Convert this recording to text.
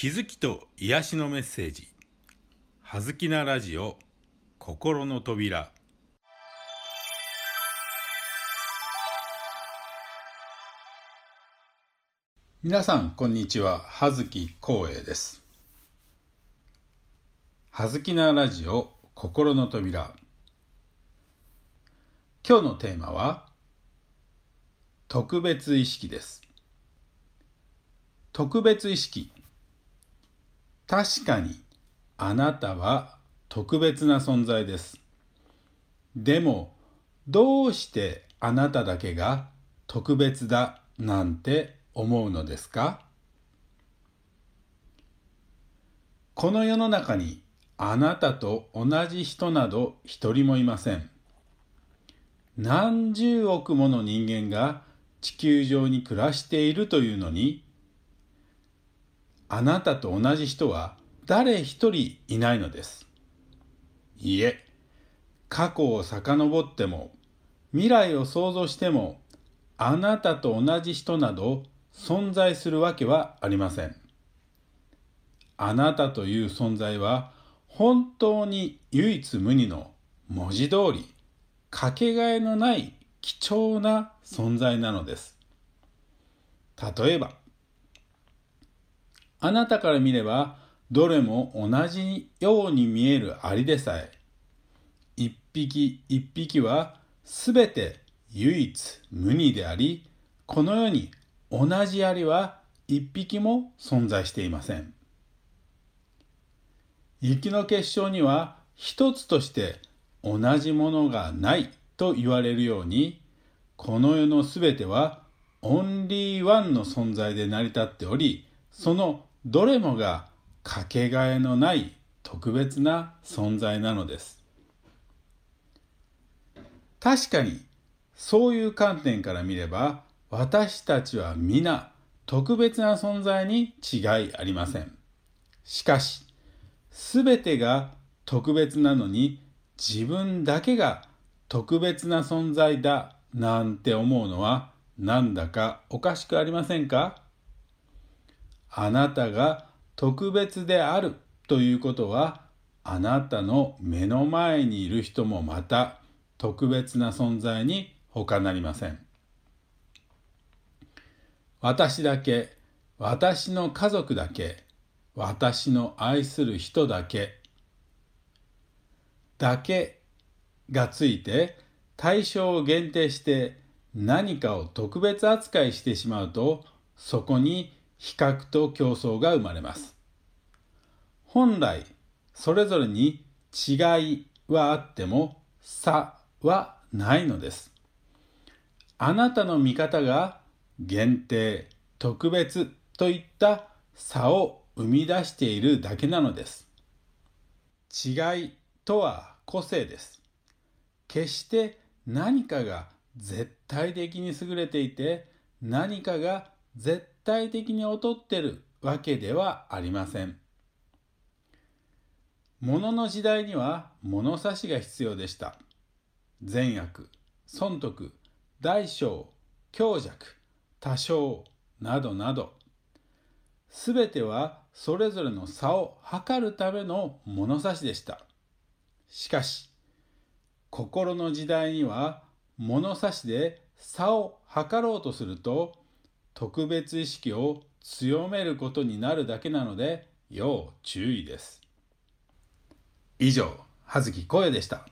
気づきと癒しのメッセージ「はずきなラジオ心の扉」皆さんこんにちは。葉月光栄です。はずきなラジオ心の扉。今日のテーマは特別意識です。特別意識。確かにあなたは特別な存在です。でもどうしてあなただけが特別だなんて思うのですか？この世の中にあなたと同じ人など一人もいません。何十億もの人間が地球上に暮らしているというのにあなたと同じ人は誰一人いないのです。いえ、過去を遡っても、未来を想像しても、あなたと同じ人など存在するわけはありません。あなたという存在は本当に唯一無二の文字通りかけがえのない貴重な存在なのです。例えばあなたから見ればどれも同じように見えるアリでさえ一匹一匹はすべて唯一無二でありこの世に同じアリは一匹も存在していません。雪の結晶には一つとして同じものがないと言われるようにこの世のすべてはオンリーワンの存在で成り立っておりそのどれもがかけがえのない特別な存在なのです。確かにそういう観点から見れば私たちは皆特別な存在に違いありません。しかし全てが特別なのに自分だけが特別な存在だなんて思うのはなんだかおかしくありませんか？あなたが特別であるということはあなたの目の前にいる人もまた特別な存在に他なりません。私だけ、私の家族だけ、私の愛する人だけ、だけがついて対象を限定して何かを特別扱いしてしまうとそこに比較と競争が生まれます。本来それぞれに違いはあっても差はないのです。あなたの見方が限定、特別といった差を生み出しているだけなのです。違いとは個性です。決して何かが絶対的に優れていて何かが絶対的に劣ってるわけではありません。物の時代には物差しが必要でした。善悪、損得、大小、強弱、多少などなど、すべてはそれぞれの差を測るための物差しでした。しかし、心の時代には物差しで差を測ろうとすると特別意識を強めることになるだけなので要注意です。以上、葉月声でした。